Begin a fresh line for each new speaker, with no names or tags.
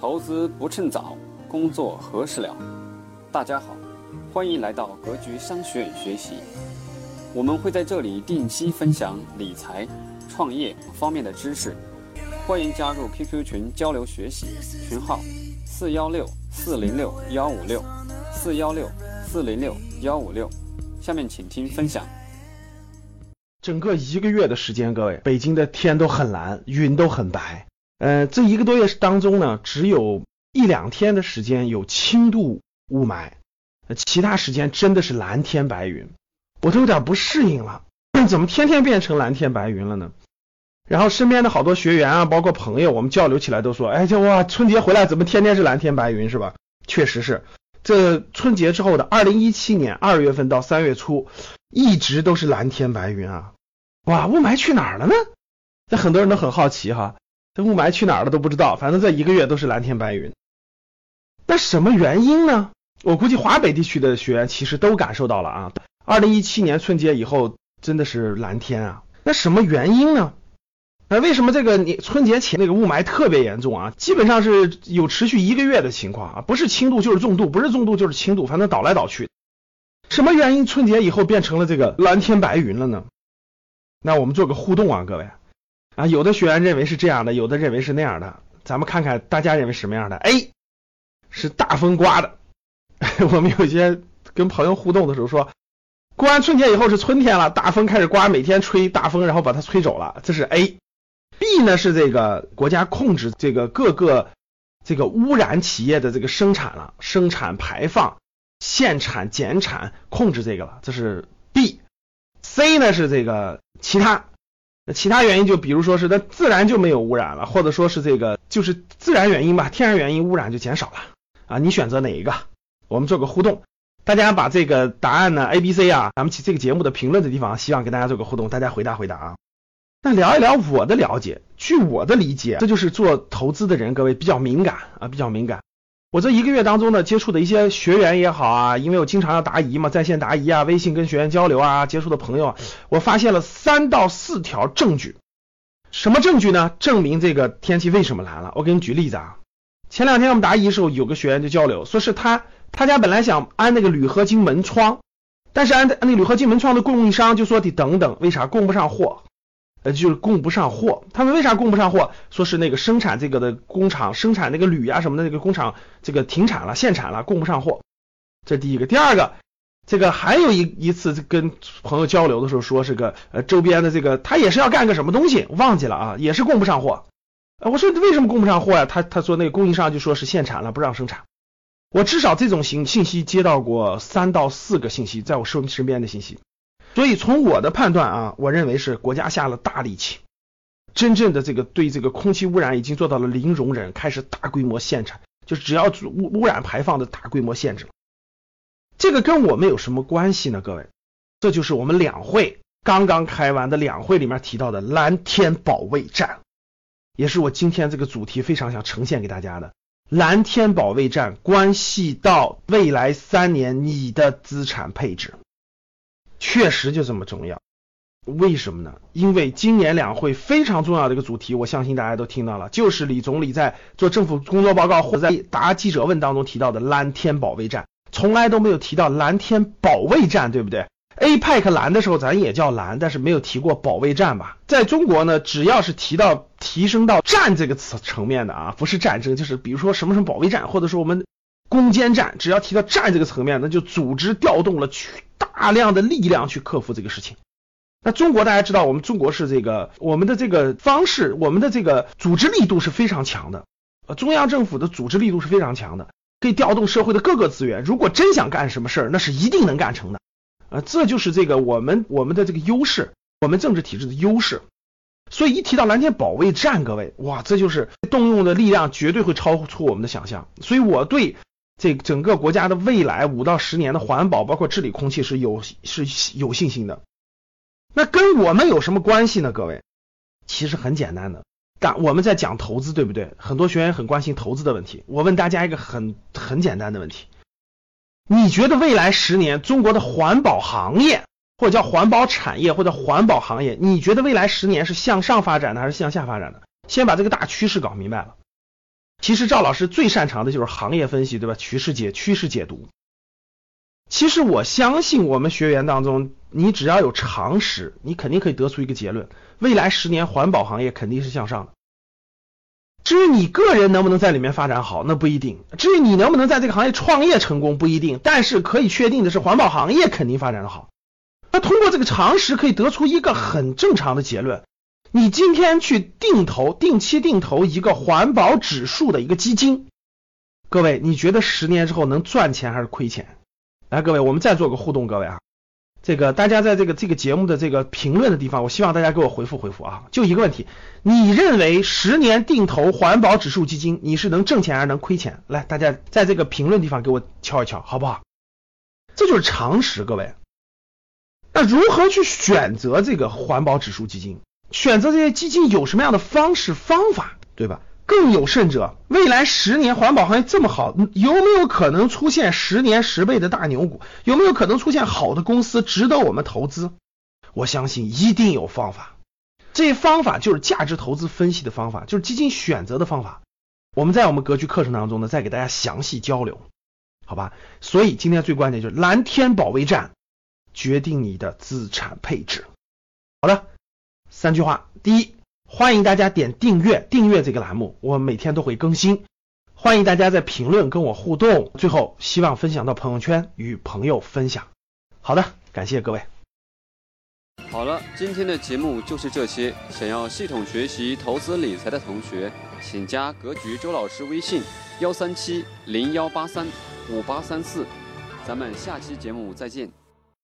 投资不趁早，工作何时了？大家好，欢迎来到格局商学院学习。我们会在这里定期分享理财、创业方面的知识，欢迎加入 QQ 群交流学习，群号四幺六四零六幺五六四幺六四零六幺五六。下面请听分享。
整个一个月的时间，各位，北京的天都很蓝，云都很白。呃，这一个多月当中呢，只有一两天的时间有轻度雾霾，其他时间真的是蓝天白云，我都有点不适应了，怎么天天变成蓝天白云了呢？然后身边的好多学员啊，包括朋友，我们交流起来都说，哎，这哇，春节回来怎么天天是蓝天白云是吧？确实是，这春节之后的二零一七年二月份到三月初，一直都是蓝天白云啊，哇，雾霾去哪儿了呢？那很多人都很好奇哈。这雾霾去哪儿了都不知道，反正这一个月都是蓝天白云。那什么原因呢？我估计华北地区的学员其实都感受到了啊。二零一七年春节以后真的是蓝天啊。那什么原因呢？那为什么这个你春节前那个雾霾特别严重啊？基本上是有持续一个月的情况啊，不是轻度就是重度，不是重度就是轻度，反正倒来倒去。什么原因春节以后变成了这个蓝天白云了呢？那我们做个互动啊，各位。啊，有的学员认为是这样的，有的认为是那样的，咱们看看大家认为什么样的？A 是大风刮的，我们有些跟朋友互动的时候说，过完春节以后是春天了，大风开始刮，每天吹大风，然后把它吹走了，这是 A。B 呢是这个国家控制这个各个这个污染企业的这个生产了，生产排放、限产减产控制这个了，这是 B。C 呢是这个其他。那其他原因就比如说是它自然就没有污染了，或者说是这个就是自然原因吧，天然原因污染就减少了啊。你选择哪一个？我们做个互动，大家把这个答案呢 A、B、C 啊，咱们这个节目的评论的地方，希望跟大家做个互动，大家回答回答啊。那聊一聊我的了解，据我的理解，这就是做投资的人各位比较敏感啊，比较敏感。我这一个月当中呢，接触的一些学员也好啊，因为我经常要答疑嘛，在线答疑啊，微信跟学员交流啊，接触的朋友，我发现了三到四条证据。什么证据呢？证明这个天气为什么蓝了？我给你举例子啊。前两天我们答疑的时候，有个学员就交流，说是他他家本来想安那个铝合金门窗，但是安那铝合金门窗的供应商就说得等等，为啥供不上货？呃，就是供不上货。他们为啥供不上货？说是那个生产这个的工厂生产那个铝啊什么的那个工厂这个停产了，限产了，供不上货。这第一个，第二个，这个还有一一次跟朋友交流的时候，说是个呃周边的这个他也是要干个什么东西，忘记了啊，也是供不上货。呃，我说为什么供不上货呀？他他说那个供应商就说是限产了，不让生产。我至少这种信信息接到过三到四个信息，在我身身边的信息。所以从我的判断啊，我认为是国家下了大力气，真正的这个对这个空气污染已经做到了零容忍，开始大规模限产，就只要污污染排放的大规模限制。这个跟我们有什么关系呢？各位，这就是我们两会刚刚开完的两会里面提到的蓝天保卫战，也是我今天这个主题非常想呈现给大家的。蓝天保卫战关系到未来三年你的资产配置。确实就这么重要，为什么呢？因为今年两会非常重要的一个主题，我相信大家都听到了，就是李总理在做政府工作报告或者在答记者问当中提到的蓝天保卫战，从来都没有提到蓝天保卫战，对不对？APEC 蓝的时候咱也叫蓝，但是没有提过保卫战吧？在中国呢，只要是提到提升到战这个词层面的啊，不是战争，就是比如说什么什么保卫战，或者说我们攻坚战，只要提到战这个层面，那就组织调动了全。大量的力量去克服这个事情。那中国大家知道，我们中国是这个我们的这个方式，我们的这个组织力度是非常强的。呃，中央政府的组织力度是非常强的，可以调动社会的各个资源。如果真想干什么事儿，那是一定能干成的。呃，这就是这个我们我们的这个优势，我们政治体制的优势。所以一提到蓝天保卫战，各位，哇，这就是动用的力量绝对会超出我们的想象。所以我对。这整个国家的未来五到十年的环保，包括治理空气是有是有信心的。那跟我们有什么关系呢？各位，其实很简单的，但我们在讲投资，对不对？很多学员很关心投资的问题。我问大家一个很很简单的问题：你觉得未来十年中国的环保行业，或者叫环保产业，或者环保行业，你觉得未来十年是向上发展的还是向下发展的？先把这个大趋势搞明白了。其实赵老师最擅长的就是行业分析，对吧？趋势解趋势解读。其实我相信我们学员当中，你只要有常识，你肯定可以得出一个结论：未来十年环保行业肯定是向上的。至于你个人能不能在里面发展好，那不一定；至于你能不能在这个行业创业成功，不一定。但是可以确定的是，环保行业肯定发展的好。那通过这个常识，可以得出一个很正常的结论：你今天去定投、定期定投一个环保指数的一个基金，各位，你觉得十年之后能赚钱还是亏钱？来，各位，我们再做个互动，各位啊，这个大家在这个这个节目的这个评论的地方，我希望大家给我回复回复啊，就一个问题，你认为十年定投环保指数基金，你是能挣钱还是能亏钱？来，大家在这个评论地方给我敲一敲，好不好？这就是常识，各位。那如何去选择这个环保指数基金？选择这些基金有什么样的方式方法，对吧？更有甚者，未来十年环保行业这么好，有没有可能出现十年十倍的大牛股？有没有可能出现好的公司值得我们投资？我相信一定有方法。这方法就是价值投资分析的方法，就是基金选择的方法。我们在我们格局课程当中呢，再给大家详细交流，好吧？所以今天最关键就是蓝天保卫战，决定你的资产配置。好的，三句话，第一。欢迎大家点订阅，订阅这个栏目，我每天都会更新。欢迎大家在评论跟我互动。最后，希望分享到朋友圈，与朋友分享。好的，感谢各位。
好了，今天的节目就是这些。想要系统学习投资理财的同学，请加格局周老师微信：幺三七零幺八三五八三四。咱们下期节目再见。